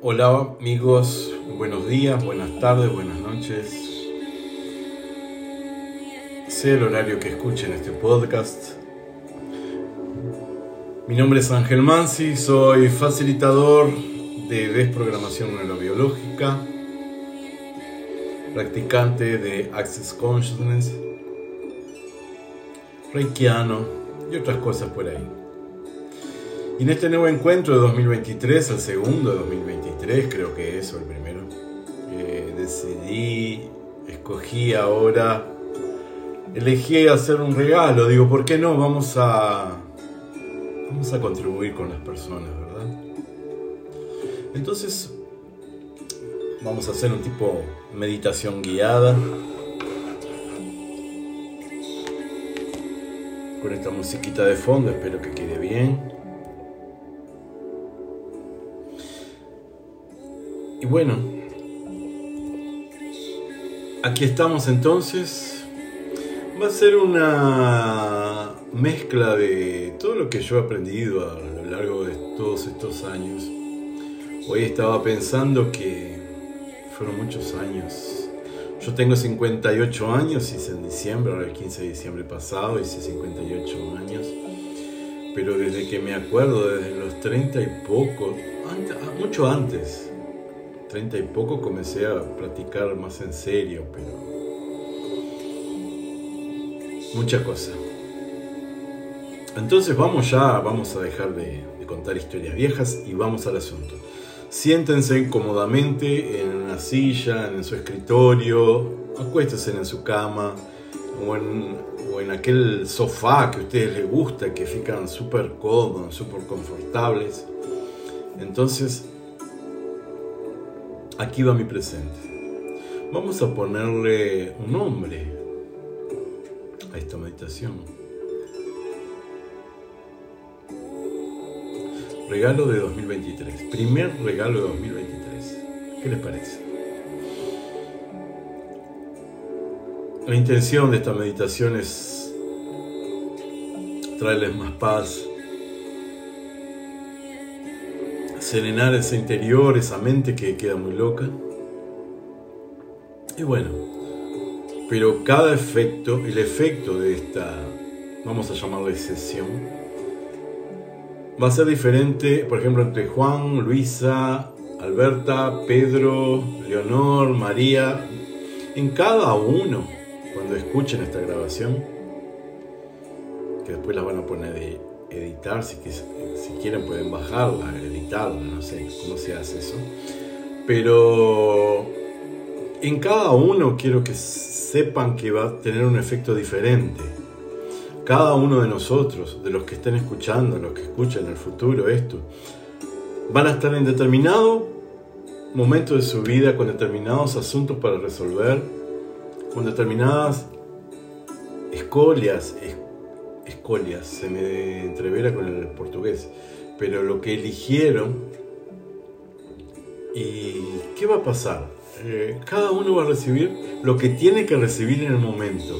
Hola amigos, buenos días, buenas tardes, buenas noches. Sé el horario que escuchen este podcast. Mi nombre es Ángel Mansi, soy facilitador de desprogramación neurobiológica, practicante de Access Consciousness, reikiano y otras cosas por ahí. Y en este nuevo encuentro de 2023, el segundo de 2023, creo que es, o el primero, eh, decidí, escogí ahora, elegí hacer un regalo. Digo, ¿por qué no? Vamos a, vamos a contribuir con las personas, ¿verdad? Entonces, vamos a hacer un tipo meditación guiada. Con esta musiquita de fondo, espero que quede bien. Bueno, aquí estamos entonces. Va a ser una mezcla de todo lo que yo he aprendido a lo largo de todos estos años. Hoy estaba pensando que fueron muchos años. Yo tengo 58 años, hice en diciembre, ahora el 15 de diciembre pasado, hice 58 años. Pero desde que me acuerdo, desde los 30 y poco, mucho antes, 30 y poco comencé a practicar más en serio, pero mucha cosa. Entonces vamos ya, vamos a dejar de, contar historias viejas y vamos al asunto. Siéntense cómodamente en una silla, en su escritorio, acuéstense en su cama o en, o en aquel sofá que a ustedes les gusta, que fican súper cómodos, súper confortables. Entonces, Aquí va mi presente. Vamos a ponerle un nombre a esta meditación. Regalo de 2023. Primer regalo de 2023. ¿Qué les parece? La intención de esta meditación es traerles más paz, serenar ese interior, esa mente que queda muy loca. Y bueno, pero cada efecto, el efecto de esta, vamos a llamarle sesión, va a ser diferente, por ejemplo, entre Juan, Luisa, Alberta, Pedro, Leonor, María, en cada uno, cuando escuchen esta grabación, que después la van a poner de editar, si, quieren pueden bajarla, editarla, no sé cómo se hace eso. Pero en cada uno quiero que sepan que va a tener un efecto diferente. Cada uno de nosotros, de los que estén escuchando, los que escuchan en el futuro esto, van a estar en determinado momento de su vida con determinados asuntos para resolver, con determinadas escolias, escolias, se me entrevera con el portugués, pero lo que eligieron y qué va a pasar. Eh, cada uno va a recibir lo que tiene que recibir en el momento.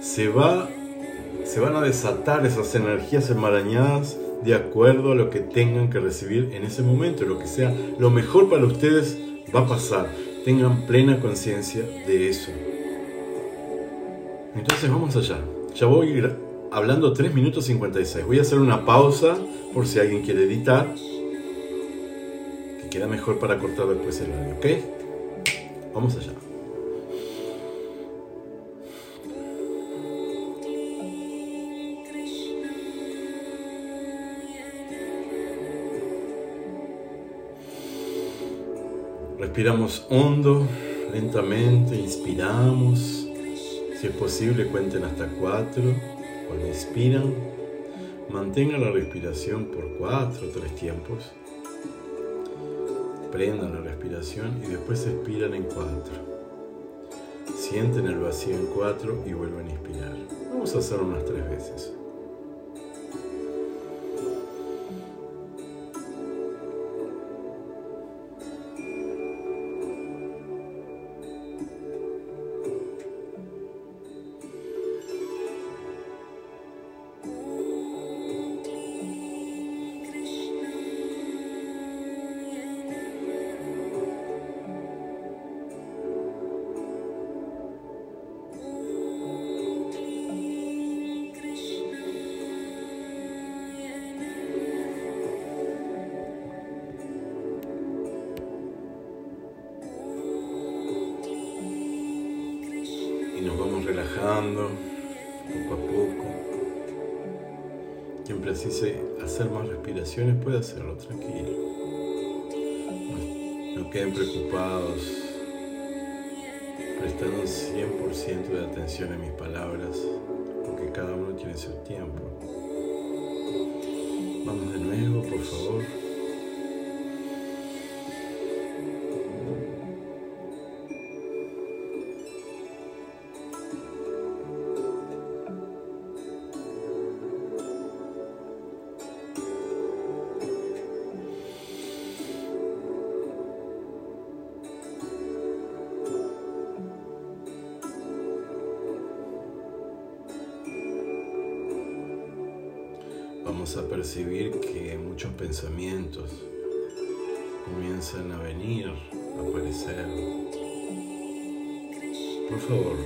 Se, va, se van a desatar esas energías enmarañadas de acuerdo a lo que tengan que recibir en ese momento. Lo que sea lo mejor para ustedes va a pasar. Tengan plena conciencia de eso. Entonces vamos allá. Ya voy a ir hablando 3 minutos 56. Voy a hacer una pausa por si alguien quiere editar. Que queda mejor para cortar después el audio, ¿ok? Vamos allá. Respiramos hondo, lentamente, inspiramos. Si es posible, cuenten hasta cuatro. Cuando inspiran, mantengan la respiración por cuatro o tres tiempos. Prendan la respiración y después expiran en cuatro. Sienten el vacío en cuatro y vuelven a inspirar. Vamos a hacerlo unas tres veces. Puede hacerlo tranquilo. No, queden preocupados, prestando 100% de atención a mis palabras, porque cada uno tiene su tiempo. A percibir que muchos pensamientos comienzan a venir, a aparecer. Por favor,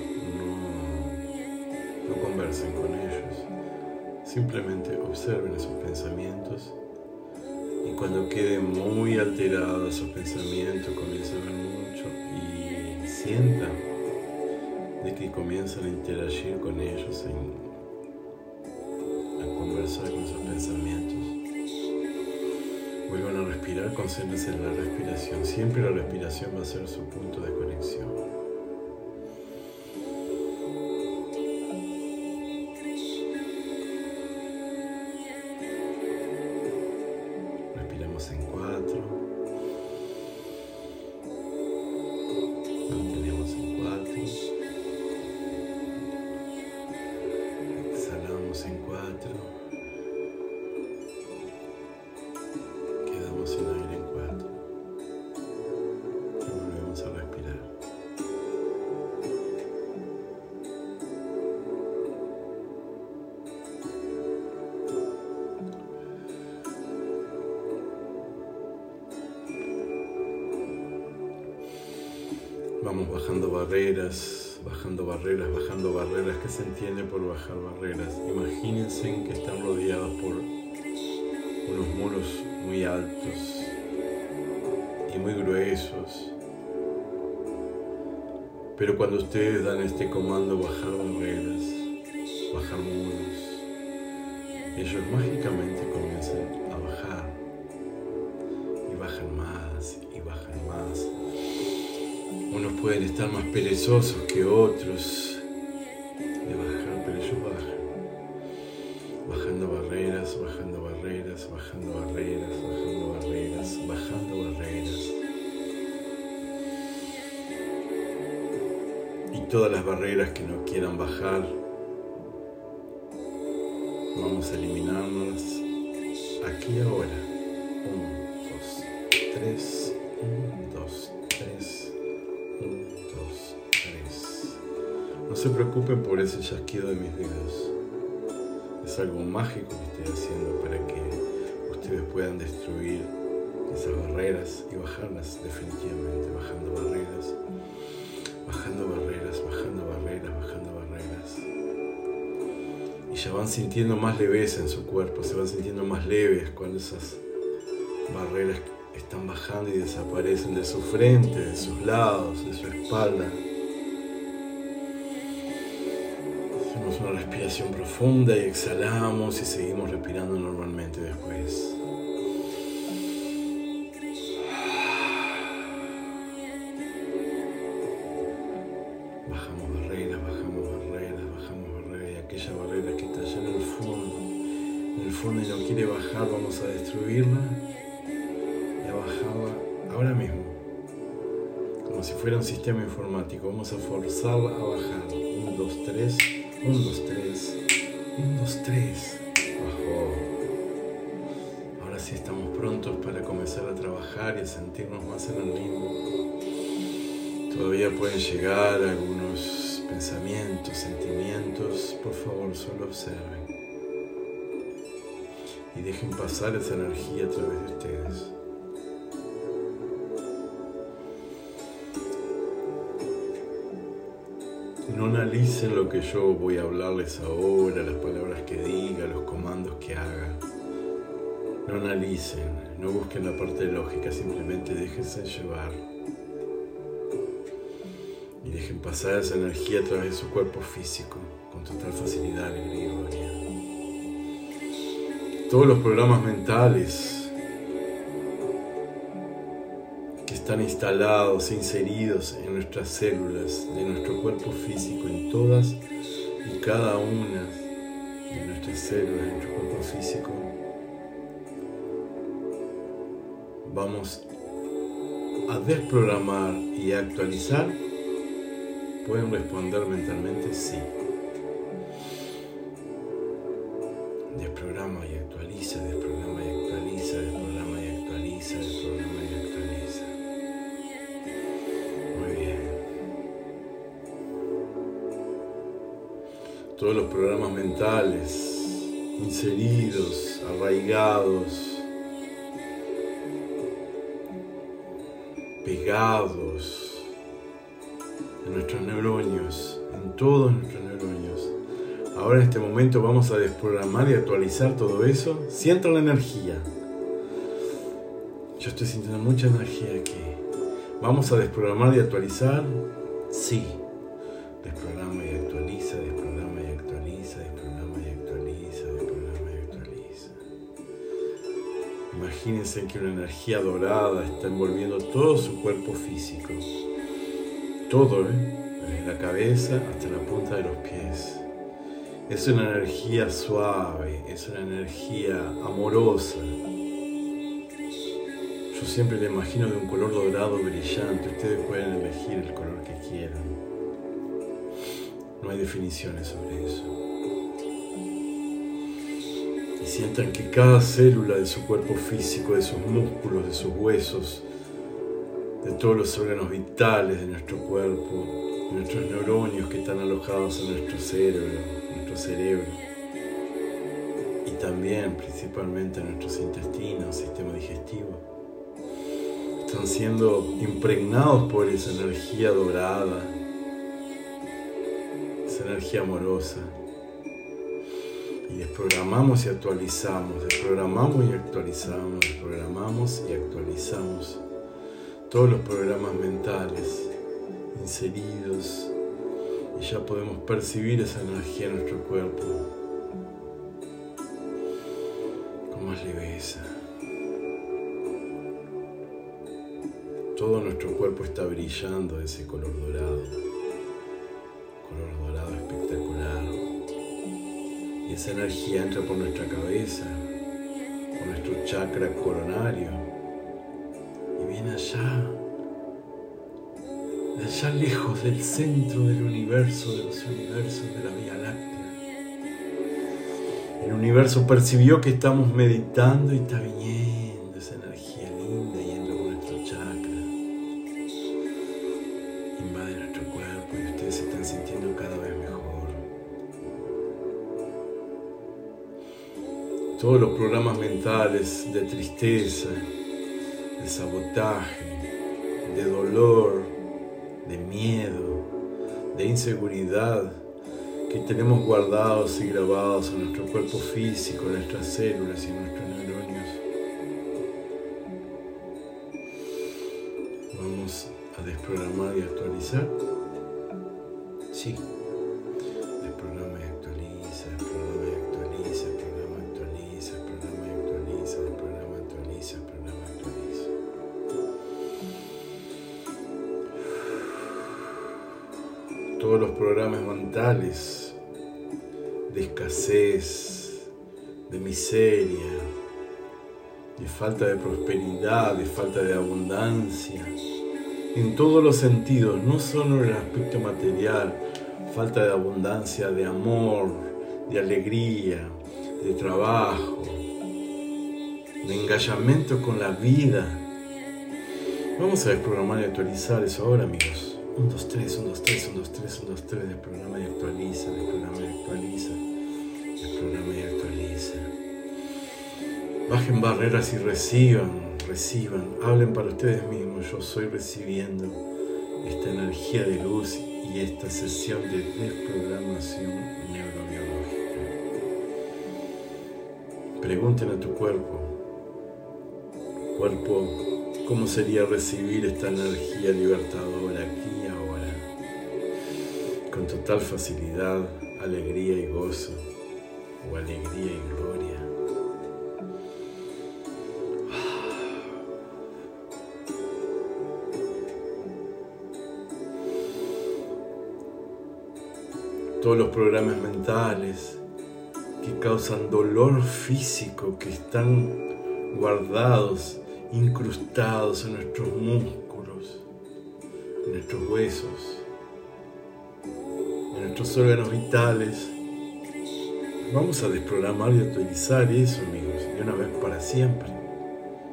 no, conversen con ellos. Simplemente observen esos pensamientos y cuando queden muy alterados esos pensamientos, comiencen a ver mucho y sientan de que comienzan a interagir con ellos en pensamientos. Vuelvan a respirar, concéntrense en la respiración. Siempre la respiración va a ser su punto de conexión. Bajando barreras, bajando barreras, bajando barreras. ¿Qué se entiende por bajar barreras? Imagínense que están rodeados por unos muros muy altos y muy gruesos. Pero cuando ustedes dan este comando bajar barreras, bajar muros, ellos mágicamente comienzan a bajar y bajan más y bajan más unos pueden estar más perezosos que otros de bajar, pero ellos bajan. Bajando barreras, bajando barreras, bajando barreras, bajando barreras, bajando barreras. Y todas las barreras que no quieran bajar, vamos a eliminarlas aquí ahora. 1, 2, 3, 1. Se preocupen por ese chasquido de mis dedos. Es algo mágico que estoy haciendo para que ustedes puedan destruir esas barreras y bajarlas definitivamente, bajando barreras, bajando barreras, bajando barreras, bajando barreras. Y ya van sintiendo más leveza en su cuerpo, se van sintiendo más leves cuando esas barreras están bajando y desaparecen de su frente, de sus lados, de su espalda. Hacemos una respiración profunda y exhalamos y seguimos respirando normalmente después. Bajamos barreras, bajamos barreras, bajamos barreras y aquella barrera que está allá en el fondo, en el fondo y no quiere bajar, vamos a destruirla ahora mismo, como si fuera un sistema informático. Vamos a forzarla a bajar. 1, 2, 3, 1, 2, 3, 1, 2, 3. Bajó. Ahora sí estamos prontos para comenzar a trabajar y a sentirnos más en el limbo. Todavía pueden llegar algunos pensamientos, sentimientos. Por favor, solo observen. Y dejen pasar esa energía a través de ustedes. No analicen lo que yo voy a hablarles ahora, las palabras que diga, los comandos que haga. No analicen, no busquen la parte lógica, simplemente déjense llevar. Y dejen pasar esa energía a través de su cuerpo físico con total facilidad, alegría y gloria. Todos los programas mentales están instalados inseridos en nuestras células de nuestro cuerpo físico, en todas y cada una de nuestras células de nuestro cuerpo físico, vamos a desprogramar y actualizar, pueden responder mentalmente sí. Inseridos, arraigados, pegados en nuestros neuronios, en todos nuestros neuronios. Ahora en este momento vamos a desprogramar y actualizar todo eso. Siento la energía. Yo estoy sintiendo mucha energía aquí. Vamos a desprogramar y actualizar. Sí. Desprograma Imagínense que una energía dorada está envolviendo todo su cuerpo físico. Todo, ¿eh? Desde la cabeza hasta la punta de los pies. Es una energía suave, es una energía amorosa. Yo siempre la imagino de un color dorado brillante. Ustedes pueden elegir el color que quieran. No hay definiciones sobre eso. Sientan que cada célula de su cuerpo físico, de sus músculos, de sus huesos, de todos los órganos vitales de nuestro cuerpo, de nuestros neuronios que están alojados en nuestro cerebro, nuestro cerebro y también principalmente nuestros intestinos, sistema digestivo. Están siendo impregnados por esa energía dorada, esa energía amorosa. Y desprogramamos y actualizamos, desprogramamos y actualizamos, desprogramamos y actualizamos todos los programas mentales inseridos y ya podemos percibir esa energía en nuestro cuerpo con más leveza. Todo nuestro cuerpo está brillando de ese color dorado, Y esa energía entra por nuestra cabeza, por nuestro chakra coronario y viene allá allá lejos del centro del universo, de los universos de la Vía Láctea. El universo percibió que estamos meditando y está viniendo Todos los programas mentales de tristeza, de sabotaje, de dolor, de miedo, de inseguridad que tenemos guardados y grabados en nuestro cuerpo físico, en nuestras células y nuestros neuronios. Vamos a desprogramar y actualizar. Sí. Miseria, de falta de prosperidad, de falta de abundancia, en todos los sentidos, no solo en el aspecto material, falta de abundancia, de amor, de alegría, de trabajo, de engallamiento con la vida. Vamos a desprogramar y actualizar eso ahora, amigos. 1, 2, 3, 1, 2, 3, 1, 2, 3, 1, 2, 3, del programa y actualiza, del programa y actualiza, del programa y actualiza. Bajen barreras y reciban, reciban, hablen para ustedes mismos, yo soy recibiendo esta energía de luz y esta sesión de desprogramación neurobiológica. Pregunten a tu cuerpo, cuerpo, ¿cómo sería recibir esta energía libertadora aquí y ahora? con total facilidad, alegría y gozo, o alegría y gloria. Todos los programas mentales que causan dolor físico, que están guardados, incrustados en nuestros músculos, en nuestros huesos nuestros órganos vitales. Vamos a desprogramar y actualizar eso, amigos, de una vez para siempre.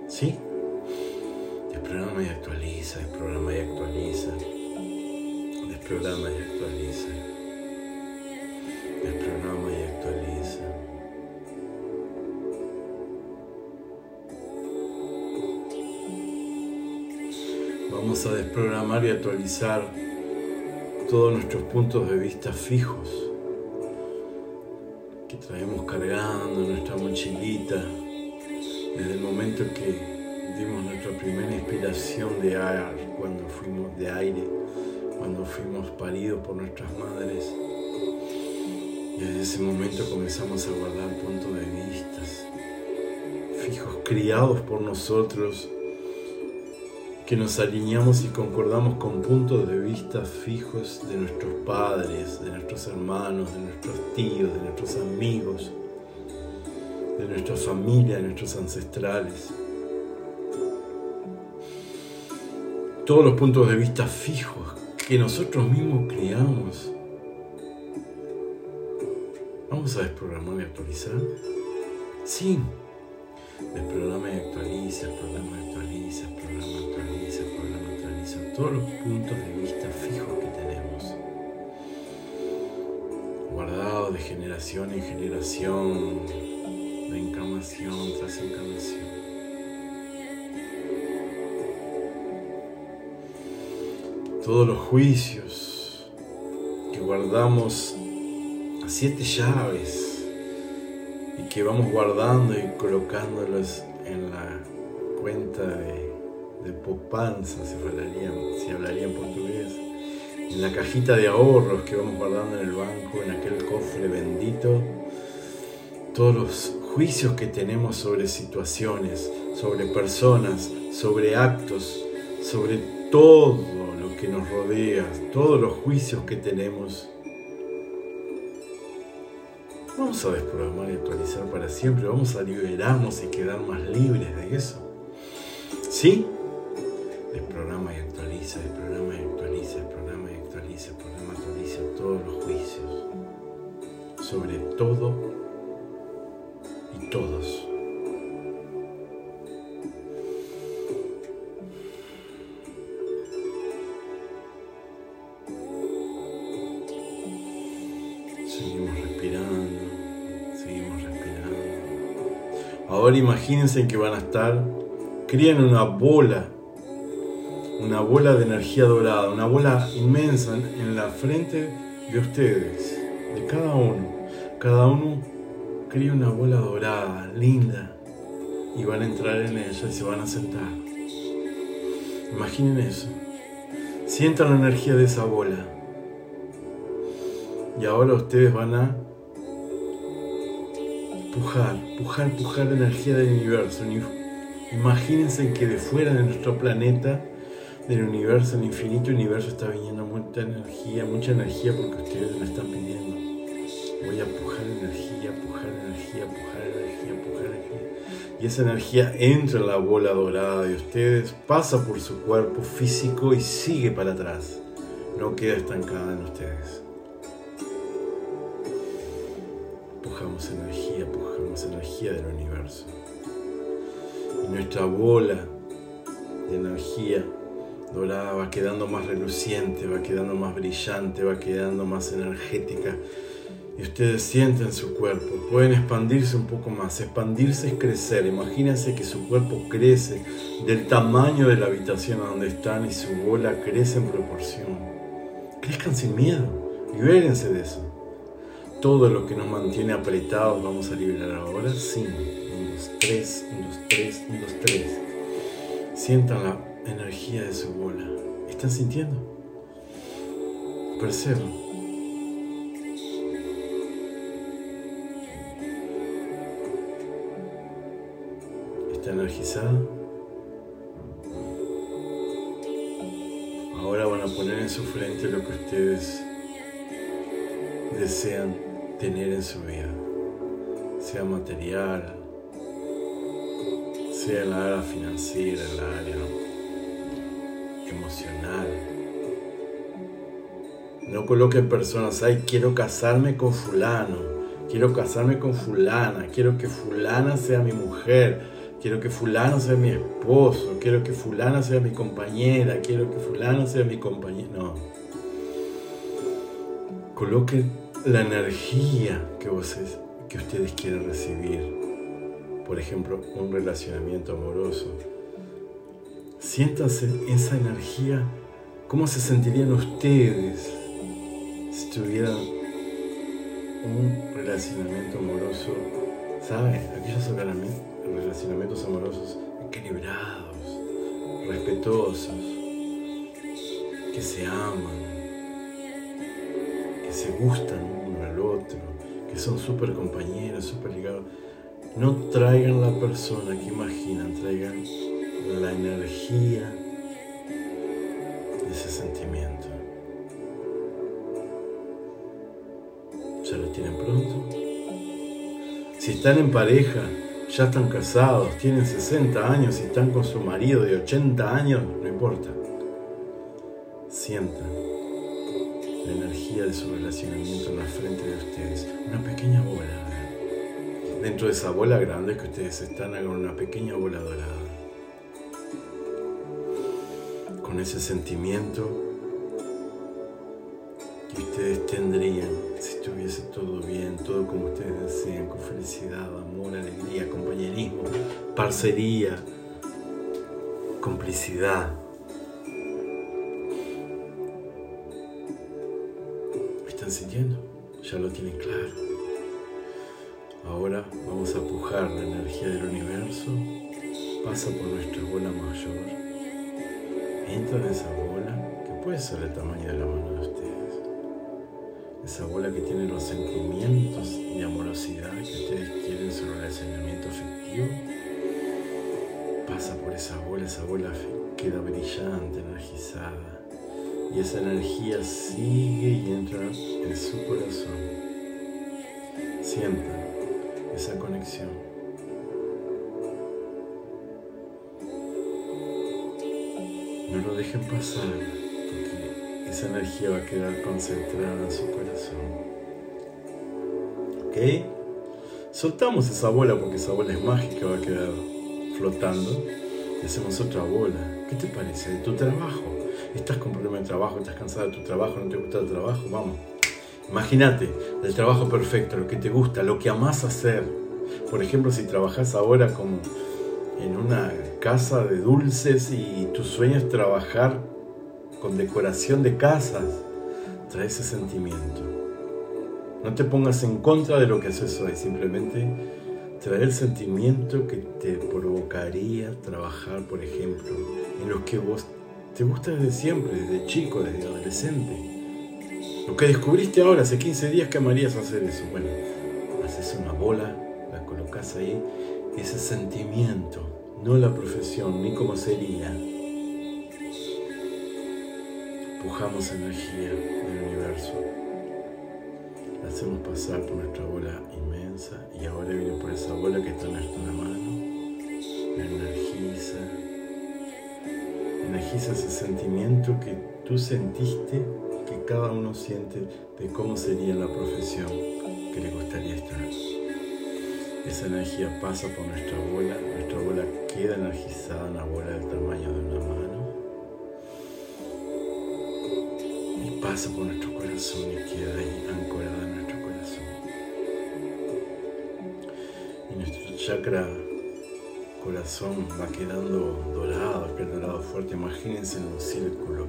¿Sí? Desprograma y actualiza, desprograma y actualiza. Desprograma y actualiza. Desprograma y actualiza. Vamos a desprogramar y actualizar todos nuestros puntos de vista fijos que traemos cargando en nuestra mochilita desde el momento que dimos nuestra primera inspiración de aire, cuando fuimos de aire, cuando fuimos paridos por nuestras madres. Y desde ese momento comenzamos a guardar puntos de vista fijos, criados por nosotros que nos alineamos y concordamos con puntos de vista fijos de nuestros padres, de nuestros hermanos, de nuestros tíos, de nuestros amigos, de nuestra familia, de nuestros ancestrales. Todos los puntos de vista fijos que nosotros mismos creamos. Vamos a desprogramar y actualizar. Sí, desprograma y actualiza, programa y actualiza, programa actualiza, programa actualiza todos los puntos de vista fijos que tenemos, guardados de generación en generación, de encarnación tras encarnación. Todos los juicios que guardamos a siete llaves y que vamos guardando y colocándolos en la cuenta de, de Popanza, si hablaría, si hablaría en portugués, en la cajita de ahorros que vamos guardando en el banco, en aquel cofre bendito, todos los juicios que tenemos sobre situaciones, sobre personas, sobre actos, sobre todo lo que nos rodea, todos los juicios que tenemos Vamos a desprogramar y actualizar para siempre. Vamos a liberarnos y quedar más libres de eso. ¿Sí? Desprograma y actualiza, desprograma y actualiza, desprograma y actualiza, desprograma y actualiza todos los juicios. Sobre todo Ahora imagínense que van a estar, crían una bola, una bola de energía dorada, una bola inmensa en la frente de ustedes, de cada uno. Cada uno cría una bola dorada, linda, y van a entrar en ella y se van a sentar. Imaginen eso. Sientan la energía de esa bola. Y ahora ustedes van a pujar, pujar, pujar la energía del universo. Imagínense que de fuera de nuestro planeta, del universo, el infinito universo, está viniendo mucha energía, mucha energía porque ustedes me están pidiendo. Voy a pujar energía, pujar energía, pujar energía, pujar energía. Y esa energía entra en la bola dorada de ustedes, pasa por su cuerpo físico y sigue para atrás. No queda estancada en ustedes. Pujamos energía, energía del universo. Y nuestra bola de energía dorada va quedando más reluciente, va quedando más brillante, va quedando más energética. Y ustedes sienten su cuerpo, pueden expandirse un poco más. Expandirse es crecer. Imagínense que su cuerpo crece del tamaño de la habitación donde están y su bola crece en proporción. Crezcan sin miedo, libérense de eso todo lo que nos mantiene apretados vamos a liberar ahora. 5, 1, 2, 3, 1, 2, 3, 1, 2, 3. Sientan la energía de su bola. ¿Están sintiendo? Perceban. ¿Está energizada? Ahora van a poner en su frente lo que ustedes desean tener en su vida, sea material, sea la área financiera, la área emocional. No coloquen personas, ay, quiero casarme con fulano, quiero casarme con fulana, quiero que fulana sea mi mujer, quiero que fulano sea mi esposo, quiero que fulana sea mi compañera, quiero que fulano sea mi compañero. No. Coloquen la energía que, que ustedes quieren recibir. Por ejemplo, un relacionamiento amoroso, siéntanse esa energía, cómo se sentirían ustedes si tuvieran un relacionamiento amoroso, ¿saben? Aquellos relacionamientos amorosos equilibrados, respetuosos, que se aman, que se gustan uno al otro, que son súper compañeros, súper ligados no traigan la persona que imaginan, traigan la energía de ese sentimiento. ¿Ya lo tienen pronto? Si están en pareja, ya están casados, tienen 60 años y están con su marido de 80 años, no importa. Sientan la energía de su relacionamiento en la frente de ustedes, una pequeña bola dentro de esa bola grande que ustedes están, hagan una pequeña bola dorada. Con ese sentimiento que ustedes tendrían si estuviese todo bien, todo como ustedes desean, con felicidad, amor, alegría, compañerismo, parcería, complicidad. Están sintiendo? Ya lo tienen claro. Ahora vamos a pujar la energía del universo, pasa por nuestra bola mayor, entra en esa bola que puede ser el tamaño de la mano de ustedes, esa bola que tiene los sentimientos de amorosidad que ustedes quieren sobre el relacionamiento afectivo, pasa por esa bola, esa bola queda brillante, energizada, y esa energía sigue y entra en su corazón. Sientan esa conexión. No lo dejen pasar porque esa energía va a quedar concentrada en su corazón. ¿Ok? Soltamos esa bola porque esa bola es mágica, va a quedar flotando y hacemos otra bola. ¿Qué te parece? De tu trabajo. Estás con problemas de trabajo, estás cansado de tu trabajo, no te gusta el trabajo, vamos Imagínate el trabajo perfecto, lo que te gusta, lo que amas hacer. Por ejemplo, si trabajas ahora como en una casa de dulces y tu sueño es trabajar con decoración de casas, trae ese sentimiento. No te pongas en contra de lo que haces hoy, simplemente trae el sentimiento que te provocaría trabajar, por ejemplo, en lo que vos te gusta desde siempre, desde chico, desde adolescente. Lo que descubriste ahora, hace 15 días que amarías hacer eso. Bueno, haces una bola, la colocas ahí, ese sentimiento, no la profesión, ni cómo sería. Pujamos energía del universo. La hacemos pasar por nuestra bola inmensa y ahora viene por esa bola que está en nuestra mano. La energiza. Energiza ese sentimiento que tú sentiste que cada uno siente de cómo sería la profesión que le gustaría estar. Esa energía pasa por nuestra bola, nuestra bola queda energizada, una bola del tamaño de una mano, y pasa por nuestro corazón y queda ahí ancorada en nuestro corazón. Y nuestro chakra corazón va quedando dorado, aquel dorado fuerte, imagínense en un círculo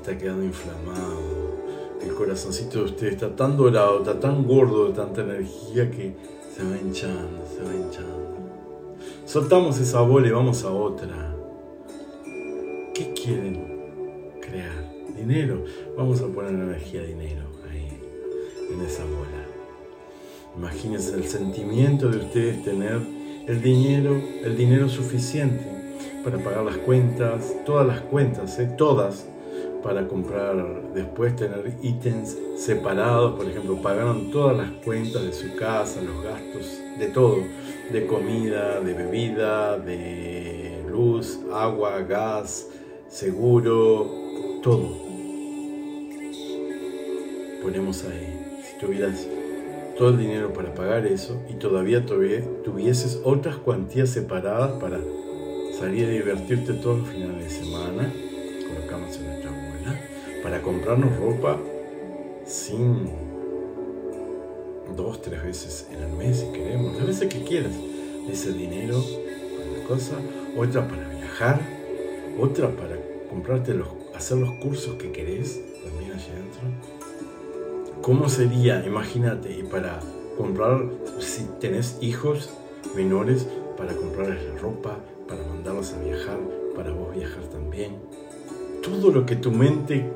está quedando inflamado. El corazoncito de usted está tan dorado, está tan gordo de tanta energía que se va hinchando, se va hinchando. Soltamos esa bola y vamos a otra. ¿Qué quieren crear? Dinero. Vamos a poner energía dinero ahí, en esa bola. Imagínense el sentimiento de ustedes tener el dinero, el dinero suficiente para pagar las cuentas, todas las cuentas, ¿eh? todas, para comprar, después tener ítems separados, por ejemplo, pagaron todas las cuentas de su casa, los gastos, de todo, de comida, de bebida, de luz, agua, gas, seguro, todo. Ponemos ahí, si tuvieras todo el dinero para pagar eso y todavía tuvieses otras cuantías separadas para salir a divertirte todo el final de semana, colocamos en nuestra abuela, para comprarnos ropa sin dos, tres veces en el mes si queremos, las veces que quieras, ese dinero para una cosa, otra para viajar, otra para comprarte los, hacer los cursos que querés, también allá adentro ¿Cómo sería, imagínate, y para comprar, si tenés hijos menores, para comprarles la ropa, para mandarlos a viajar, para vos viajar también? Todo lo que tu mente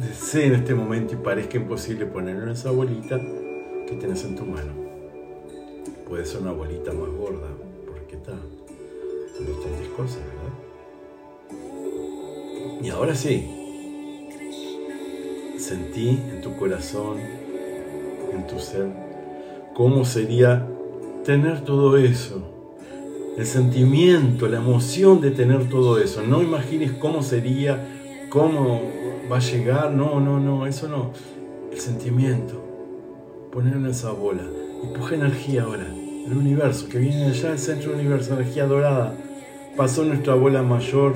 desee en este momento y parezca imposible ponerlo en esa bolita que tenés en tu mano. Puede ser una bolita más gorda, porque está son bastantes cosas, ¿verdad? Y ahora sí, sentí en tu corazón, en tu ser, cómo sería tener todo eso. El sentimiento, la emoción de tener todo eso. No imagines cómo sería, cómo va a llegar. No, no, no, eso no. El sentimiento. Poner en esa bola. Y energía ahora. El universo que viene allá, el centro del universo, energía dorada. Pasó nuestra bola mayor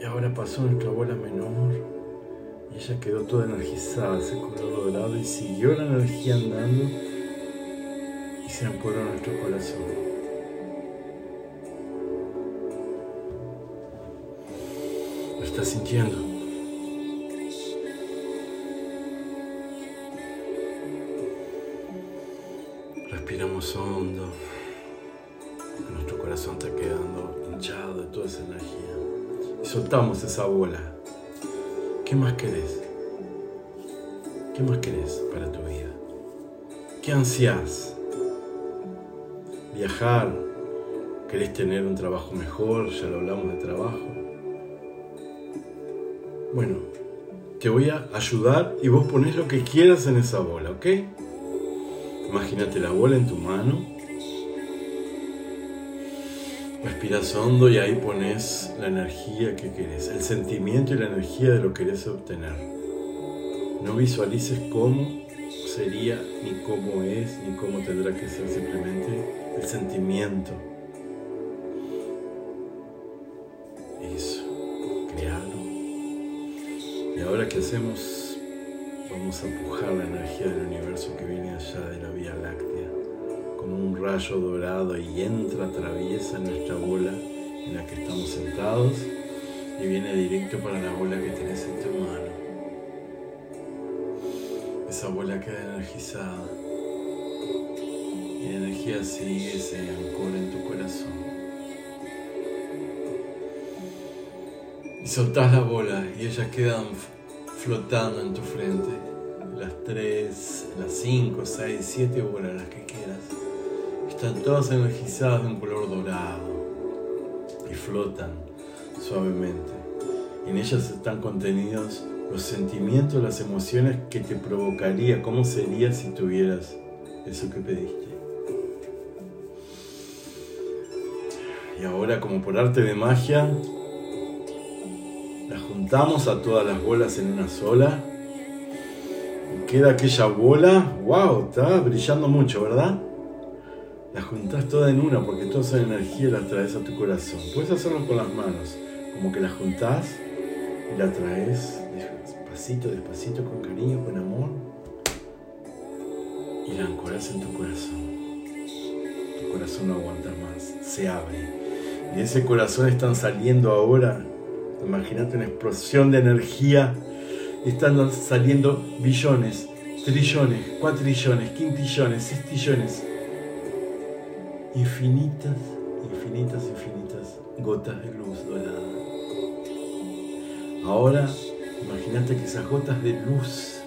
y ahora pasó nuestra bola menor ella quedó toda energizada, ese color dorado, y siguió la energía andando y se en nuestro corazón. ¿Lo estás sintiendo? Respiramos hondo, nuestro corazón está quedando hinchado de toda esa energía. Y soltamos esa bola ¿Qué más querés? ¿Qué más querés para tu vida? ¿Qué ansias? ¿Viajar? ¿Querés tener un trabajo mejor? Ya lo hablamos de trabajo. Bueno, te voy a ayudar y vos pones lo que quieras en esa bola, ¿ok? Imagínate la bola en tu mano Respiras hondo y ahí pones la energía que querés, el sentimiento y la energía de lo que querés obtener. No visualices cómo sería, ni cómo es, ni cómo tendrá que ser, simplemente el sentimiento. Eso, crearlo. Y ahora que hacemos, vamos a empujar la energía del universo que viene allá de la Vía Láctea como un rayo dorado y entra, atraviesa nuestra bola en la que estamos sentados y viene directo para la bola que tenés en tu mano. Esa bola queda energizada y la energía sigue, se ancora en tu corazón. Y soltás la bola y ellas quedan flotando en tu frente. Las 3, las 5, 6, 7 bolas, las que quieras están todas energizadas de un color dorado y flotan suavemente. En ellas están contenidos los sentimientos, las emociones que te provocaría, cómo sería si tuvieras eso que pediste. Y ahora, como por arte de magia, las juntamos a todas las bolas en una sola. Y queda aquella bola, wow, está brillando mucho, ¿verdad? La juntás toda en una porque toda esa energía la traes a tu corazón. Puedes hacerlo con las manos, como que la juntás y la traes despacito, despacito, con cariño, con amor y la ancoras en tu corazón. Tu corazón no aguanta más, se abre. Y ese corazón están saliendo ahora, imagínate una explosión de energía, están saliendo billones, trillones, cuatrillones, quintillones, sextillones infinitas, infinitas, infinitas gotas de luz dorada. Ahora, imagínate que esas gotas de luz,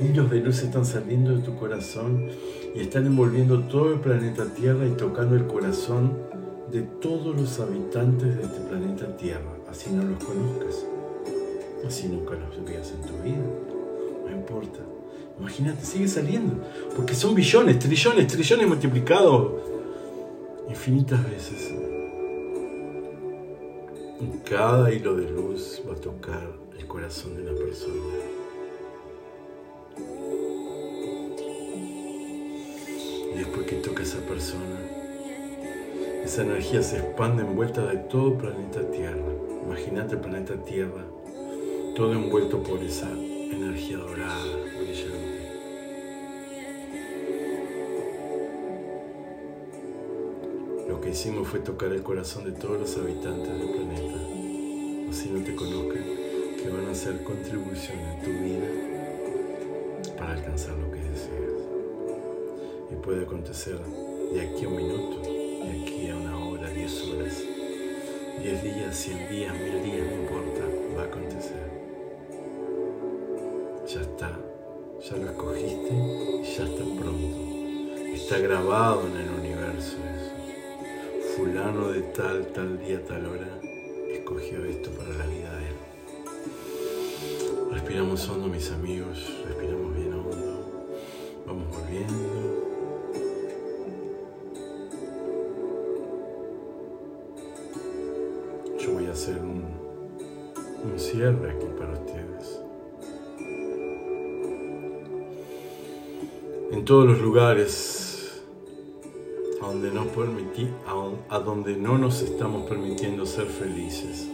hilos de luz están saliendo de tu corazón y están envolviendo todo el planeta Tierra y tocando el corazón de todos los habitantes de este planeta Tierra, así no los conozcas, así nunca los veas en tu vida, no importa. Imagínate, sigue saliendo, porque son billones, trillones, trillones multiplicados infinitas veces. Cada hilo de luz va a tocar el corazón de una persona. Y después que toca esa persona, esa energía se expande envuelta de todo planeta Tierra. Imagínate el planeta Tierra, todo envuelto por esa energía dorada, brillante. Lo que hicimos fue tocar el corazón de todos los habitantes del planeta. Así no te conozcan, que van a hacer contribución en tu vida para alcanzar lo que deseas. Y puede acontecer de aquí a un minuto, de aquí a una hora, diez horas, diez días, cien días, mil días, no importa, va a acontecer. Lo escogiste y ya está pronto. Está grabado en el universo eso. Fulano de tal, tal día, tal hora, escogió esto para la vida de él. Respiramos hondo, mis amigos, respiramos bien hondo. Vamos volviendo. Yo voy a hacer un, un cierre aquí para ustedes. En todos los lugares a donde, no nos estamos permitiendo ser felices,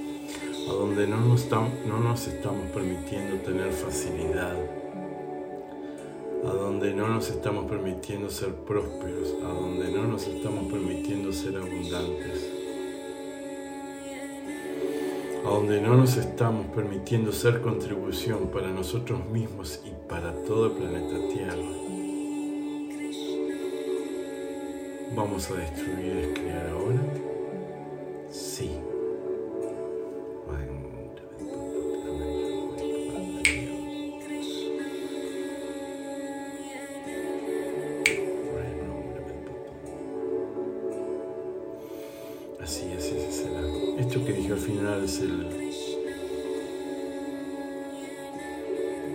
a donde no nos, tam- no nos estamos permitiendo tener facilidad, a donde no nos estamos permitiendo ser prósperos, a donde no nos estamos permitiendo ser abundantes, a donde no nos estamos permitiendo ser contribución para nosotros mismos y para todo el planeta Tierra. ¿Vamos a destruir es crear ahora? Sí. Así es, ese será. Esto que dije al final es el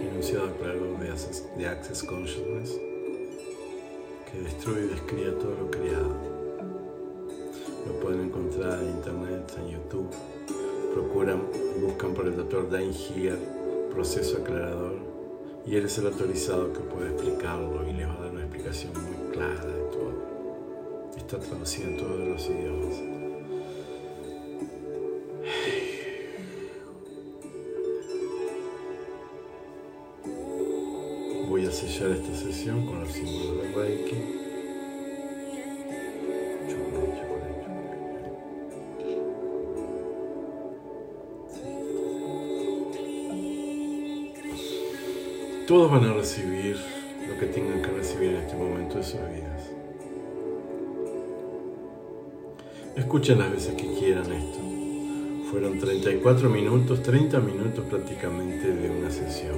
enunciado claro de Access, de Access Consciousness que destruye y descría todo lo creado. Encontrar en internet, en YouTube. Procuran, buscan por el doctor Dain Heer, proceso aclarador, y él es el autorizado que puede explicarlo y les va a dar una explicación muy clara de todo. Está traducido en todos los idiomas. Todos van a recibir lo que tengan que recibir en este momento de sus vidas. Escuchen las veces que quieran esto. Fueron 34 minutos, 30 minutos prácticamente de una sesión.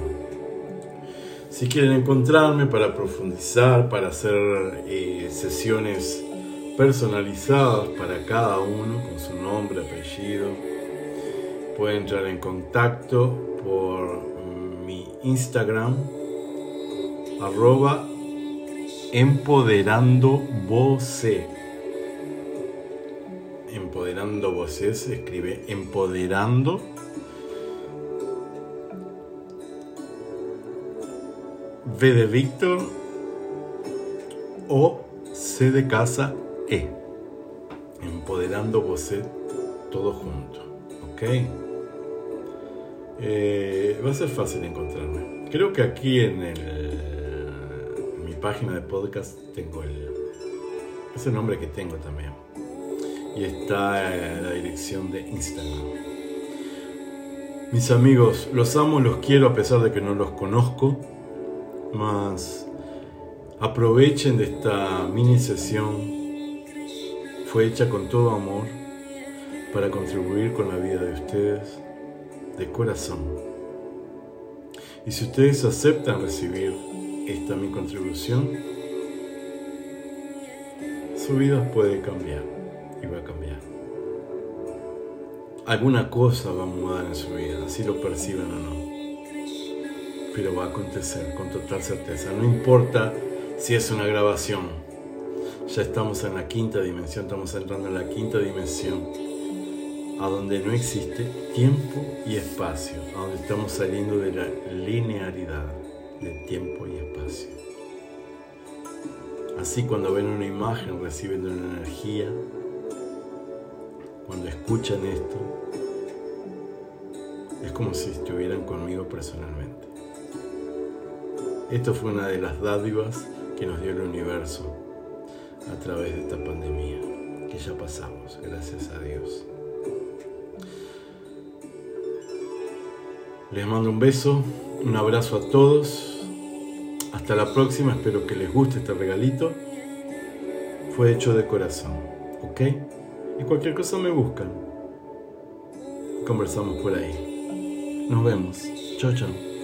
Si quieren encontrarme para profundizar, para hacer eh, sesiones personalizadas para cada uno, con su nombre, apellido, pueden entrar en contacto por Instagram, arroba empoderando voce. Empoderando voces, se escribe empoderando V de Víctor o C de casa E. Empoderando Bocet todo junto. ¿Ok? Eh, va a ser fácil encontrarme. Creo que aquí en, el, mi página de podcast tengo el. Es nombre que tengo también. Y está eh, la dirección de Instagram. Mis amigos, los amo, los quiero a pesar de que no los conozco más aprovechen de esta mini sesión. Fue hecha con todo amor para contribuir con la vida de ustedes de corazón. Y si ustedes aceptan recibir esta mi contribución, su vida puede cambiar y va a cambiar. Alguna cosa va a mudar en su vida, así lo perciben o no. Pero va a acontecer con total certeza. No importa si es una grabación. Ya estamos en la quinta dimensión, estamos entrando en la quinta dimensión, a donde no existe tiempo y espacio, a donde estamos saliendo de la linearidad de tiempo y espacio. Así cuando ven una imagen reciben una energía, cuando escuchan esto, es como si estuvieran conmigo personalmente. Esto fue una de las dádivas que nos dio el universo a través de esta pandemia que ya pasamos, gracias a Dios. Les mando un beso, un abrazo a todos. Hasta la próxima, espero que les guste este regalito. Fue hecho de corazón, ¿ok? Y cualquier cosa me buscan. Conversamos por ahí. Nos vemos. Chao, chao.